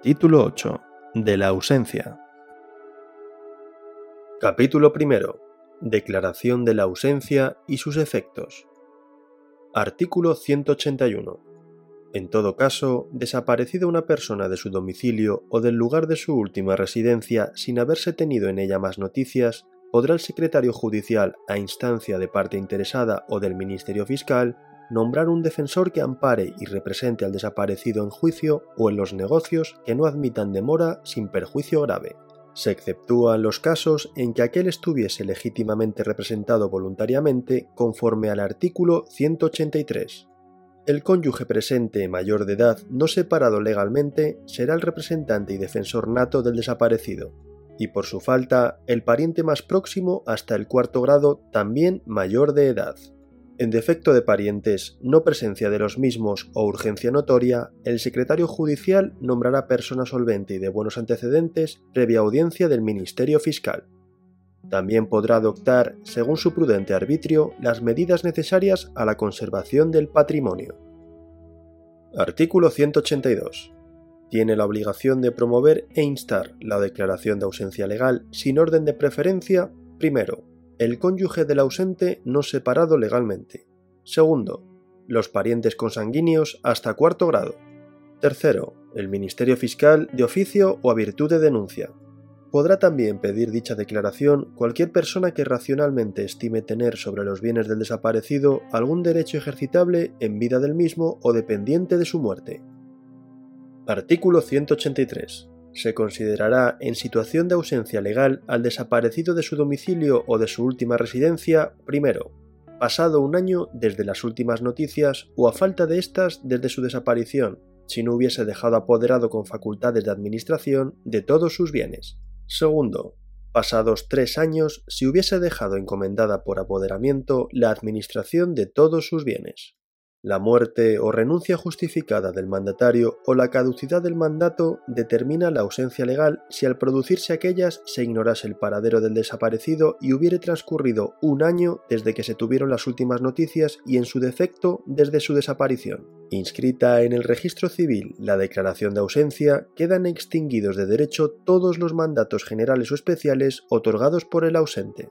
Título 8. De la ausencia. Capítulo primero. Declaración de la ausencia y sus efectos. Artículo 181. En todo caso, desaparecida una persona de su domicilio o del lugar de su última residencia sin haberse tenido en ella más noticias, podrá el secretario judicial, a instancia de parte interesada o del Ministerio Fiscal, nombrar un defensor que ampare y represente al desaparecido en juicio o en los negocios que no admitan demora sin perjuicio grave. Se exceptúan los casos en que aquel estuviese legítimamente representado voluntariamente conforme al artículo 183. El cónyuge presente mayor de edad no separado legalmente será el representante y defensor nato del desaparecido, y por su falta el pariente más próximo hasta el cuarto grado también mayor de edad. En defecto de parientes, no presencia de los mismos o urgencia notoria, el secretario judicial nombrará persona solvente y de buenos antecedentes previa audiencia del Ministerio Fiscal. También podrá adoptar, según su prudente arbitrio, las medidas necesarias a la conservación del patrimonio. Artículo 182. Tiene la obligación de promover e instar la declaración de ausencia legal sin orden de preferencia, primero, el cónyuge del ausente no separado legalmente. Segundo, los parientes consanguíneos hasta cuarto grado. Tercero, el Ministerio Fiscal de oficio o a virtud de denuncia. Podrá también pedir dicha declaración cualquier persona que racionalmente estime tener sobre los bienes del desaparecido algún derecho ejercitable en vida del mismo o dependiente de su muerte. Artículo 183 se considerará en situación de ausencia legal al desaparecido de su domicilio o de su última residencia, primero, pasado un año desde las últimas noticias o a falta de estas desde su desaparición, si no hubiese dejado apoderado con facultades de administración de todos sus bienes. Segundo, pasados tres años si hubiese dejado encomendada por apoderamiento la administración de todos sus bienes. La muerte o renuncia justificada del mandatario o la caducidad del mandato determina la ausencia legal si al producirse aquellas se ignorase el paradero del desaparecido y hubiere transcurrido un año desde que se tuvieron las últimas noticias y en su defecto desde su desaparición. Inscrita en el registro civil la declaración de ausencia, quedan extinguidos de derecho todos los mandatos generales o especiales otorgados por el ausente.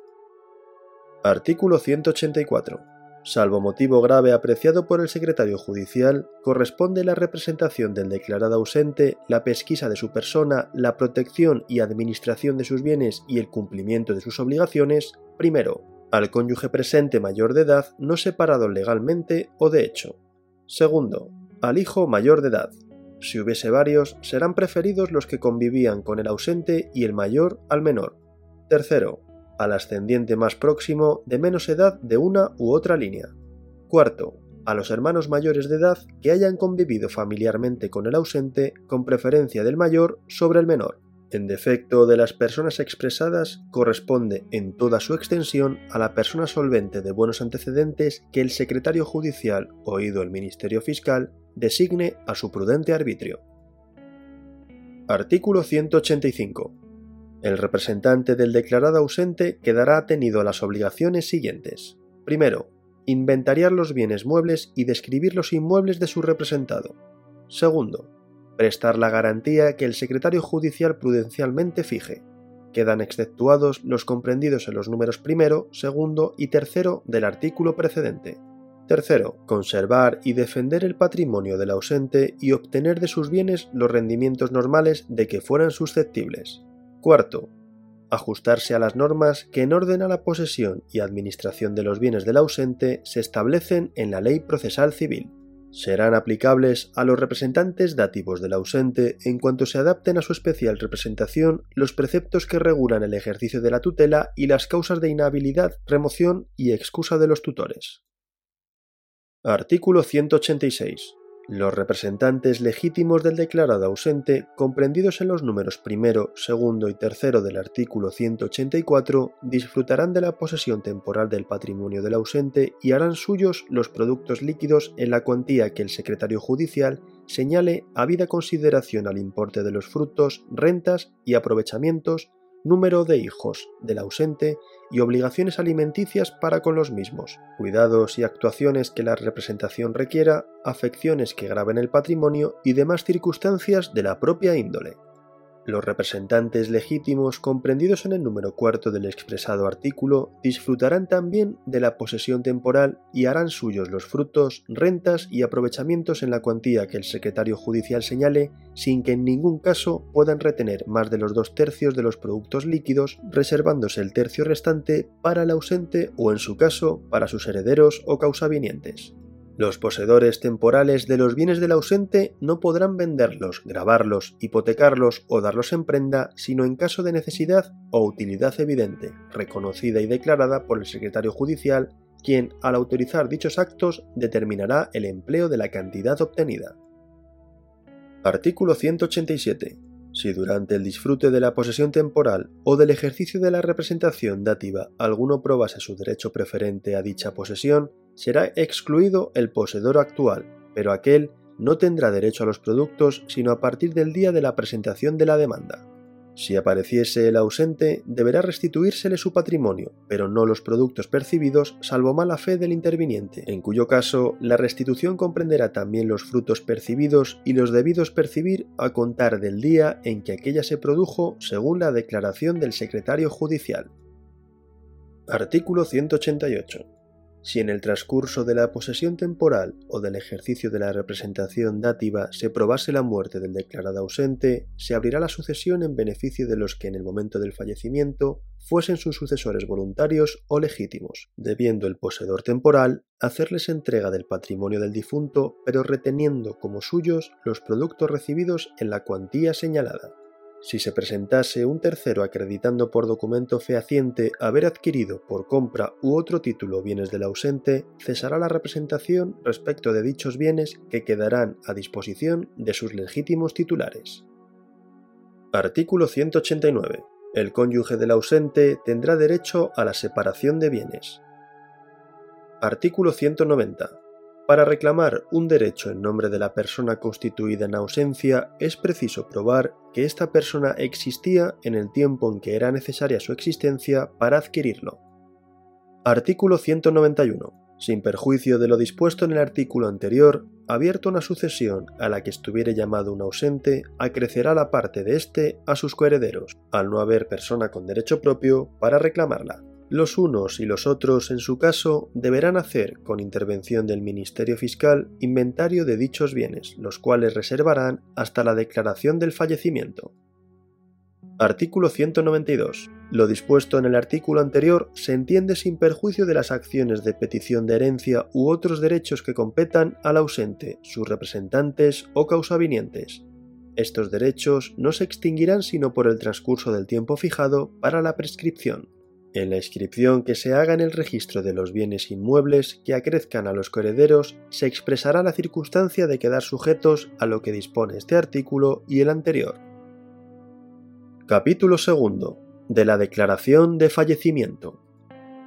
Artículo 184 Salvo motivo grave apreciado por el secretario judicial, corresponde la representación del declarado ausente, la pesquisa de su persona, la protección y administración de sus bienes y el cumplimiento de sus obligaciones, primero, al cónyuge presente mayor de edad no separado legalmente o de hecho. Segundo, al hijo mayor de edad. Si hubiese varios, serán preferidos los que convivían con el ausente y el mayor al menor. Tercero, al ascendiente más próximo de menos edad de una u otra línea. Cuarto, a los hermanos mayores de edad que hayan convivido familiarmente con el ausente con preferencia del mayor sobre el menor. En defecto de las personas expresadas, corresponde en toda su extensión a la persona solvente de buenos antecedentes que el secretario judicial, oído el Ministerio Fiscal, designe a su prudente arbitrio. Artículo 185. El representante del declarado ausente quedará atenido a las obligaciones siguientes. Primero, inventariar los bienes muebles y describir los inmuebles de su representado. Segundo, prestar la garantía que el secretario judicial prudencialmente fije. Quedan exceptuados los comprendidos en los números primero, segundo y tercero del artículo precedente. Tercero, conservar y defender el patrimonio del ausente y obtener de sus bienes los rendimientos normales de que fueran susceptibles. Cuarto, ajustarse a las normas que en orden a la posesión y administración de los bienes del ausente se establecen en la ley procesal civil. Serán aplicables a los representantes dativos del ausente en cuanto se adapten a su especial representación los preceptos que regulan el ejercicio de la tutela y las causas de inhabilidad, remoción y excusa de los tutores. Artículo 186. Los representantes legítimos del declarado ausente, comprendidos en los números primero, segundo y tercero del artículo 184, disfrutarán de la posesión temporal del patrimonio del ausente y harán suyos los productos líquidos en la cuantía que el secretario judicial señale habida consideración al importe de los frutos, rentas y aprovechamientos número de hijos del ausente y obligaciones alimenticias para con los mismos, cuidados y actuaciones que la representación requiera, afecciones que graben el patrimonio y demás circunstancias de la propia índole. Los representantes legítimos comprendidos en el número cuarto del expresado artículo disfrutarán también de la posesión temporal y harán suyos los frutos, rentas y aprovechamientos en la cuantía que el secretario judicial señale, sin que en ningún caso puedan retener más de los dos tercios de los productos líquidos, reservándose el tercio restante para el ausente o, en su caso, para sus herederos o causavinientes. Los poseedores temporales de los bienes del ausente no podrán venderlos, grabarlos, hipotecarlos o darlos en prenda sino en caso de necesidad o utilidad evidente, reconocida y declarada por el secretario judicial, quien, al autorizar dichos actos, determinará el empleo de la cantidad obtenida. Artículo 187. Si durante el disfrute de la posesión temporal o del ejercicio de la representación dativa alguno probase su derecho preferente a dicha posesión, será excluido el poseedor actual, pero aquel no tendrá derecho a los productos sino a partir del día de la presentación de la demanda. Si apareciese el ausente, deberá restituírsele su patrimonio, pero no los productos percibidos, salvo mala fe del interviniente, en cuyo caso la restitución comprenderá también los frutos percibidos y los debidos percibir a contar del día en que aquella se produjo según la declaración del secretario judicial. Artículo 188 si en el transcurso de la posesión temporal o del ejercicio de la representación dativa se probase la muerte del declarado ausente, se abrirá la sucesión en beneficio de los que en el momento del fallecimiento fuesen sus sucesores voluntarios o legítimos, debiendo el poseedor temporal hacerles entrega del patrimonio del difunto, pero reteniendo como suyos los productos recibidos en la cuantía señalada. Si se presentase un tercero acreditando por documento fehaciente haber adquirido por compra u otro título bienes del ausente, cesará la representación respecto de dichos bienes que quedarán a disposición de sus legítimos titulares. Artículo 189. El cónyuge del ausente tendrá derecho a la separación de bienes. Artículo 190. Para reclamar un derecho en nombre de la persona constituida en ausencia es preciso probar que esta persona existía en el tiempo en que era necesaria su existencia para adquirirlo. Artículo 191. Sin perjuicio de lo dispuesto en el artículo anterior, abierto una sucesión a la que estuviere llamado un ausente, acrecerá la parte de éste a sus coherederos, al no haber persona con derecho propio para reclamarla. Los unos y los otros, en su caso, deberán hacer, con intervención del Ministerio Fiscal, inventario de dichos bienes, los cuales reservarán hasta la declaración del fallecimiento. Artículo 192. Lo dispuesto en el artículo anterior se entiende sin perjuicio de las acciones de petición de herencia u otros derechos que competan al ausente, sus representantes o causavinientes. Estos derechos no se extinguirán sino por el transcurso del tiempo fijado para la prescripción. En la inscripción que se haga en el registro de los bienes inmuebles que acrezcan a los coherederos se expresará la circunstancia de quedar sujetos a lo que dispone este artículo y el anterior. Capítulo 2. De la declaración de fallecimiento.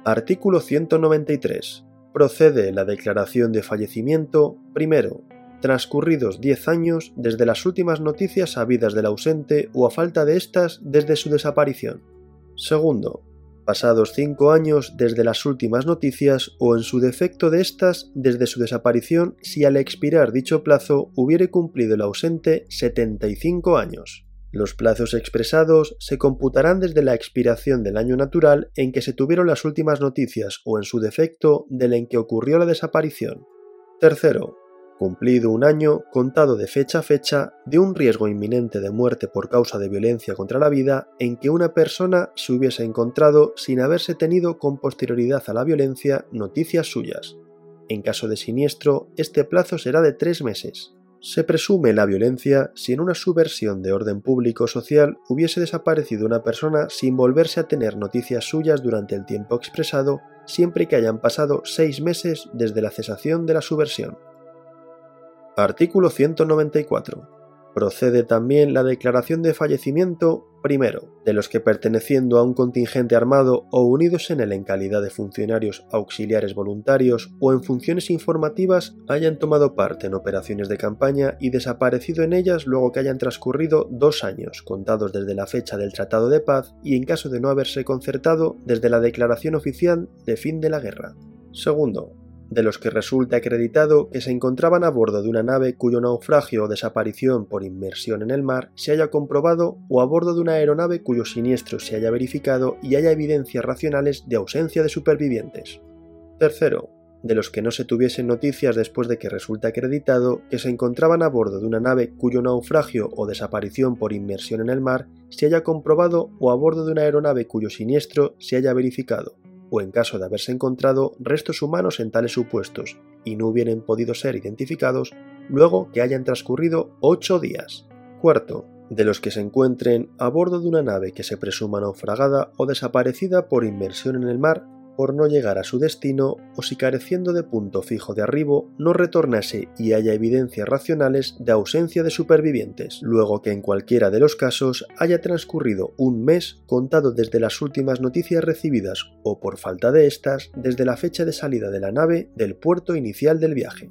Artículo 193. Procede la declaración de fallecimiento, primero, transcurridos 10 años desde las últimas noticias sabidas del ausente o a falta de éstas desde su desaparición. Segundo, pasados cinco años desde las últimas noticias o en su defecto de estas desde su desaparición si al expirar dicho plazo hubiere cumplido el ausente 75 años. Los plazos expresados se computarán desde la expiración del año natural en que se tuvieron las últimas noticias o en su defecto del en que ocurrió la desaparición. Tercero, cumplido un año contado de fecha a fecha de un riesgo inminente de muerte por causa de violencia contra la vida en que una persona se hubiese encontrado sin haberse tenido con posterioridad a la violencia noticias suyas. En caso de siniestro, este plazo será de tres meses. Se presume la violencia si en una subversión de orden público social hubiese desaparecido una persona sin volverse a tener noticias suyas durante el tiempo expresado, siempre que hayan pasado seis meses desde la cesación de la subversión. Artículo 194. procede también la declaración de fallecimiento primero, de los que perteneciendo a un contingente armado o unidos en él en calidad de funcionarios auxiliares voluntarios o en funciones informativas hayan tomado parte en operaciones de campaña y desaparecido en ellas luego que hayan transcurrido dos años contados desde la fecha del Tratado de Paz y en caso de no haberse concertado desde la declaración oficial de fin de la guerra. Segundo, de los que resulta acreditado que se encontraban a bordo de una nave cuyo naufragio o desaparición por inmersión en el mar se haya comprobado o a bordo de una aeronave cuyo siniestro se haya verificado y haya evidencias racionales de ausencia de supervivientes. Tercero, de los que no se tuviesen noticias después de que resulta acreditado que se encontraban a bordo de una nave cuyo naufragio o desaparición por inmersión en el mar se haya comprobado o a bordo de una aeronave cuyo siniestro se haya verificado o en caso de haberse encontrado restos humanos en tales supuestos y no hubieran podido ser identificados luego que hayan transcurrido ocho días. Cuarto, de los que se encuentren a bordo de una nave que se presuma naufragada o desaparecida por inmersión en el mar por no llegar a su destino o si careciendo de punto fijo de arribo no retornase y haya evidencias racionales de ausencia de supervivientes, luego que en cualquiera de los casos haya transcurrido un mes contado desde las últimas noticias recibidas o por falta de estas desde la fecha de salida de la nave del puerto inicial del viaje.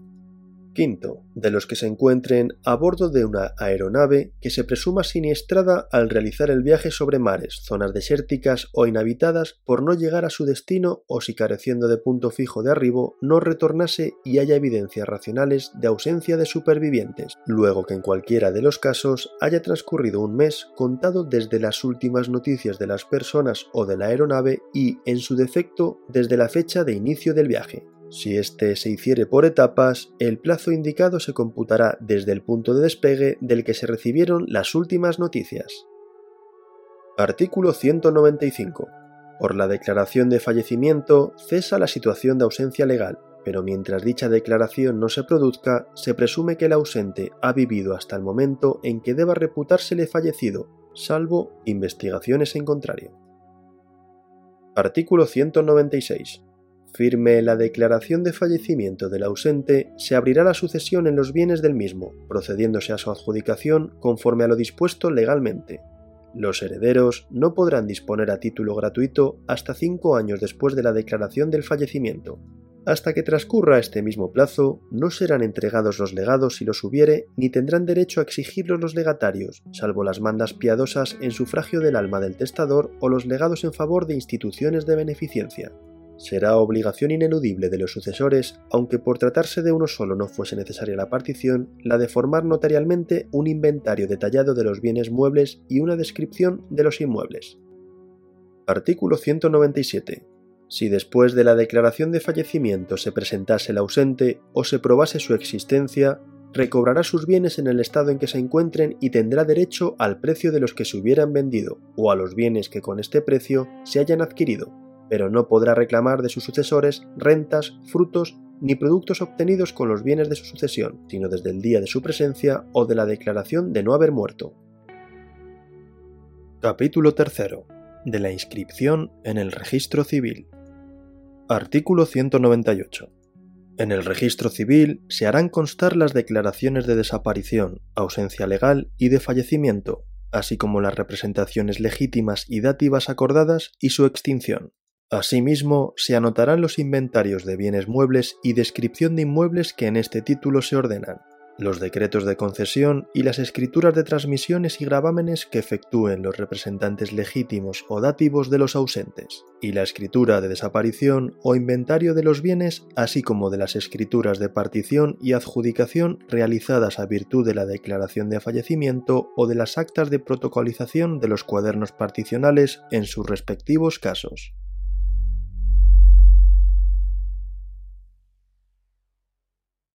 Quinto, de los que se encuentren a bordo de una aeronave que se presuma siniestrada al realizar el viaje sobre mares, zonas desérticas o inhabitadas por no llegar a su destino o si careciendo de punto fijo de arribo no retornase y haya evidencias racionales de ausencia de supervivientes, luego que en cualquiera de los casos haya transcurrido un mes contado desde las últimas noticias de las personas o de la aeronave y, en su defecto, desde la fecha de inicio del viaje. Si éste se hiciere por etapas, el plazo indicado se computará desde el punto de despegue del que se recibieron las últimas noticias. Artículo 195. Por la declaración de fallecimiento cesa la situación de ausencia legal, pero mientras dicha declaración no se produzca, se presume que el ausente ha vivido hasta el momento en que deba reputársele fallecido, salvo investigaciones en contrario. Artículo 196 firme la declaración de fallecimiento del ausente, se abrirá la sucesión en los bienes del mismo, procediéndose a su adjudicación conforme a lo dispuesto legalmente. Los herederos no podrán disponer a título gratuito hasta cinco años después de la declaración del fallecimiento. Hasta que transcurra este mismo plazo, no serán entregados los legados si los hubiere, ni tendrán derecho a exigirlos los legatarios, salvo las mandas piadosas en sufragio del alma del testador o los legados en favor de instituciones de beneficencia será obligación ineludible de los sucesores, aunque por tratarse de uno solo no fuese necesaria la partición, la de formar notarialmente un inventario detallado de los bienes muebles y una descripción de los inmuebles. Artículo 197. Si después de la declaración de fallecimiento se presentase el ausente o se probase su existencia, recobrará sus bienes en el estado en que se encuentren y tendrá derecho al precio de los que se hubieran vendido o a los bienes que con este precio se hayan adquirido, pero no podrá reclamar de sus sucesores rentas, frutos ni productos obtenidos con los bienes de su sucesión, sino desde el día de su presencia o de la declaración de no haber muerto. Capítulo 3. De la inscripción en el registro civil. Artículo 198. En el registro civil se harán constar las declaraciones de desaparición, ausencia legal y de fallecimiento, así como las representaciones legítimas y dativas acordadas y su extinción. Asimismo, se anotarán los inventarios de bienes muebles y descripción de inmuebles que en este título se ordenan, los decretos de concesión y las escrituras de transmisiones y gravámenes que efectúen los representantes legítimos o dativos de los ausentes, y la escritura de desaparición o inventario de los bienes, así como de las escrituras de partición y adjudicación realizadas a virtud de la declaración de fallecimiento o de las actas de protocolización de los cuadernos particionales en sus respectivos casos.